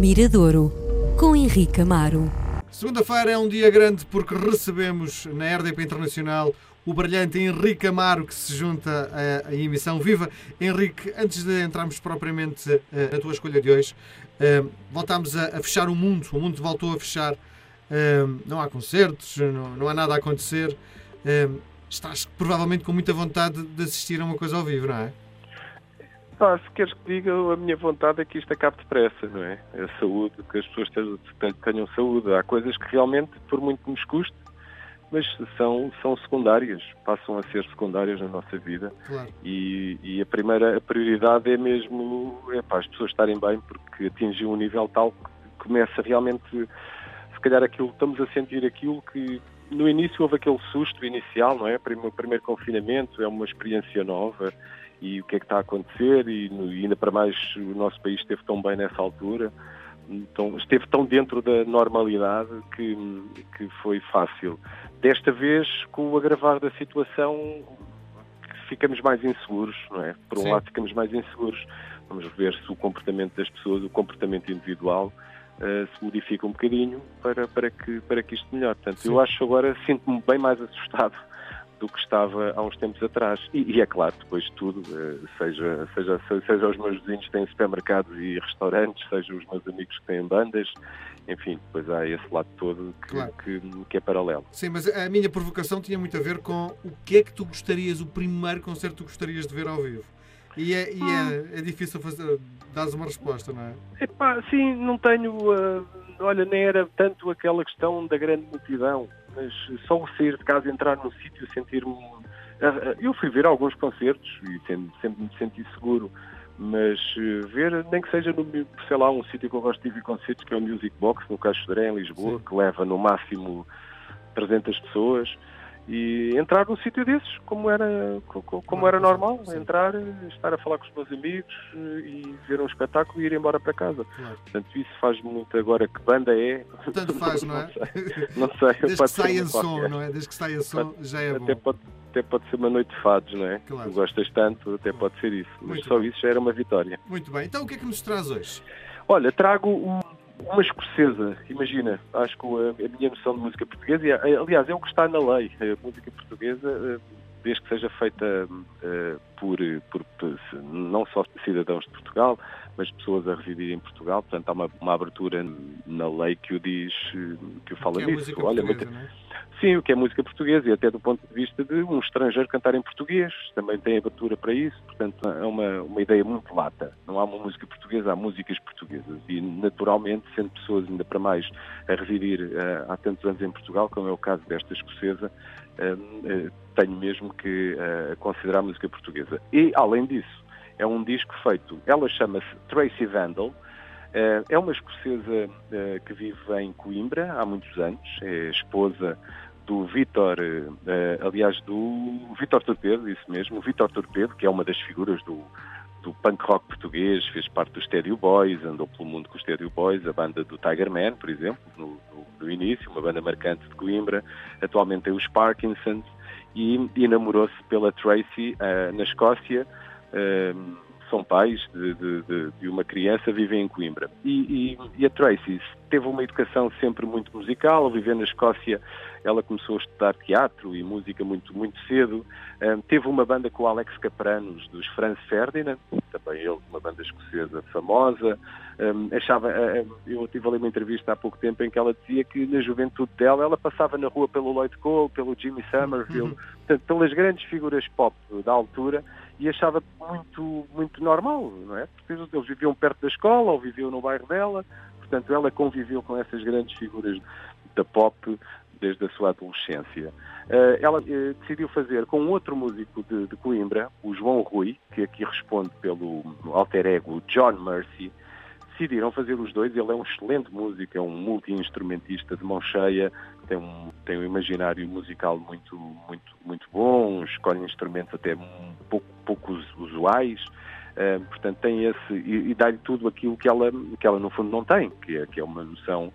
Miradouro, com Henrique Amaro. Segunda-feira é um dia grande porque recebemos na RDP Internacional o brilhante Henrique Amaro que se junta à, emissão Viva. Henrique, antes de entrarmos propriamente uh, na tua escolha de hoje, uh, voltámos a, fechar o mundo, o mundo voltou a fechar, uh, não há concertos, não, há nada a acontecer. estás provavelmente com muita vontade de assistir a uma coisa ao vivo, não é? Ah, se queres que diga, a minha vontade é que isto acabe depressa, não é? A saúde, que as pessoas tenham saúde. Há coisas que realmente, por muito que nos custe, mas são, são secundárias, passam a ser secundárias na nossa vida. Claro. E, e, a primeira a prioridade é mesmo é para as pessoas estarem bem, porque atingiu um nível tal que começa realmente, se calhar aquilo, estamos a sentir aquilo que no início houve aquele susto inicial, não é? O primeiro confinamento é uma experiência nova e o que é que está a acontecer e, e ainda para mais o nosso país esteve tão bem nessa altura, então, esteve tão dentro da normalidade que, que foi fácil. Desta vez, com o agravar da situação, ficamos mais inseguros, não é? Por um Sim. lado ficamos mais inseguros, vamos ver se o comportamento das pessoas, o comportamento individual, uh, se modifica um bocadinho para, para, que, para que isto melhore. Portanto, Sim. eu acho agora, sinto-me bem mais assustado do que estava há uns tempos atrás. E, e é claro, depois de tudo, eh, seja, seja, seja os meus vizinhos que têm supermercados e restaurantes, seja os meus amigos que têm bandas, enfim, depois há esse lado todo que, claro. que, que, é paralelo. Sim, mas a minha provocação tinha muito a ver com o que é que tu gostarias, o primeiro concerto que tu gostarias de ver ao vivo. E é, e é, é difícil fazer, dar uma resposta, não é? Epá, sim, não tenho. Uh, olha, nem era tanto aquela questão da grande multidão mas só o sair de casa, entrar num sítio, sentir-me. Ah, ah, eu fui ver alguns concertos e sempre, sempre me senti seguro, mas eh, ver, nem que seja no, sei lá, um sítio que eu gosto de ver concertos, que é o Music Box, no Caixo de em Lisboa, Sim. que leva no máximo 300 pessoas e entrar num sítio desses, como era, como era normal, entrar, estar a falar com os meus amigos eh, e ver um espetáculo e ir embora para casa. Claro. Portanto, isso faz muito agora que banda é. Tanto faz, não, é? Não sei. Desde que saia som, não é? Desde que saia som já é até bom. Pode, até pode ser uma noite de fados, não é? Claro. Tu gostas tanto, até pode ser isso. Mas muito só bem. isso já era uma vitória. Muito bem. Então o que é que nos traz hoje? Olha, trago um uma escocesa, imagina, acho que a, minha noção de música portuguesa, e, aliás, é o que está na lei, a música portuguesa, eh, desde que seja feita uh, por, por, não só cidadãos de Portugal, mas pessoas a residir em Portugal, portanto há uma, uma abertura na lei que o diz, que o fala que é nisso. Olha, muito, é? Sim, o que é música portuguesa e até do ponto de vista de um estrangeiro cantar em português, também tem abertura para isso, portanto é uma, uma ideia muito lata. Não há uma música portuguesa, há músicas portuguesas e naturalmente, sendo pessoas ainda para mais a residir uh, há tantos anos em Portugal, como é o caso desta escocesa, uh, tenho mesmo que considerar música portuguesa. E, além disso, é um disco feito, ela chama-se Tracy Vandal, é uma escocesa que vive em Coimbra há muitos anos, é esposa do Vítor, uh, aliás, do Vítor Torpedo, isso mesmo, o Vítor Torpedo, que é uma das figuras do, do punk rock português, fez parte do Stereo Boys, andou pelo mundo com o Stereo Boys, a banda do Tiger Man, por exemplo, no, no, no início, uma banda marcante de Coimbra, atualmente tem os Parkinsons, e, e namorou-se pela Tracy uh, na Escócia, uh, são pais de, de, de, uma criança, vivem em Coimbra. E, e, e, a Tracy teve uma educação sempre muito musical, ao viver na Escócia ela começou a estudar teatro e música muito, muito cedo. Um, teve uma banda com o Alex Capranos, dos Franz Ferdinand, também ele, uma banda escocesa famosa. Um, achava, uh, eu tive ali uma entrevista há pouco tempo em que ela dizia que na juventude dela ela passava na rua pelo Lloyd Cole, pelo Jimmy Somerville, uhum. portanto, pelas grandes figuras pop da altura e achava muito, muito normal, não é? Porque eles viviam perto da escola ou viviam no bairro dela, portanto ela conviveu com essas grandes figuras da pop desde a sua adolescência. Uh, ela uh, decidiu fazer com outro músico de, de, Coimbra, o João Rui, que aqui responde pelo alter ego John Mercy, decidiram fazer os dois. Ele é um excelente músico, é um multi-instrumentista de mão cheia, tem um, tem um imaginário musical muito, muito, muito bom, escolhe instrumentos até pouco, pouco usuais. Uh, portanto, tem esse. e, e dá-lhe tudo aquilo que ela, que ela, no fundo, não tem, que é, que é uma noção,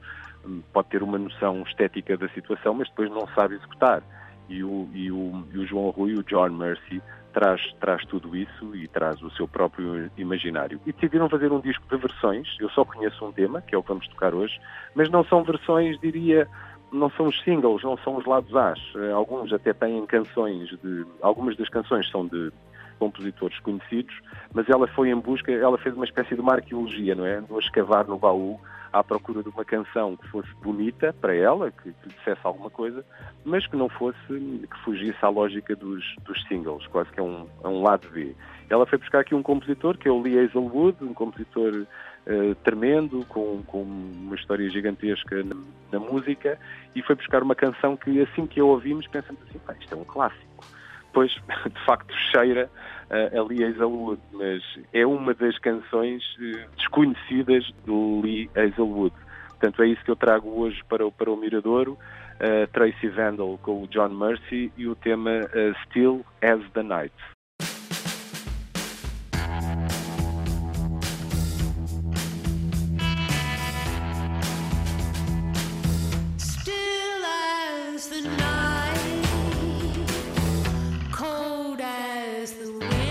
pode ter uma noção estética da situação, mas depois não sabe executar. E o, e o, e o João Rui, o John Mercy, traz, traz tudo isso e traz o seu próprio imaginário. E decidiram fazer um disco de versões, eu só conheço um tema, que é o que vamos tocar hoje, mas não são versões, diria, não são os singles, não são os lados A's. Eh, alguns até têm canções de. Algumas das canções são de compositores conhecidos, mas ela foi em busca, ela fez uma espécie de uma arqueologia, não é? A escavar no baú à procura de uma canção que fosse bonita para ela, que, que dissesse alguma coisa, mas que não fosse, que fugisse à lógica dos, dos singles, quase que é um, é um lado B. Ela foi buscar aqui um compositor, que é o Lee Hazelwood, um compositor uh, tremendo, com, com uma história gigantesca na, na, música, e foi buscar uma canção que, assim que a ouvimos, pensamos assim, isto é um clássico. Pois, de facto, cheira uh, a Lee Hazelwood, mas é uma das canções uh, desconhecidas do Lee Hazelwood. Portanto, é isso que eu trago hoje para, o, para o Miradouro, uh, Tracy Vandal com o John Mercy e o tema Still as the Night. the way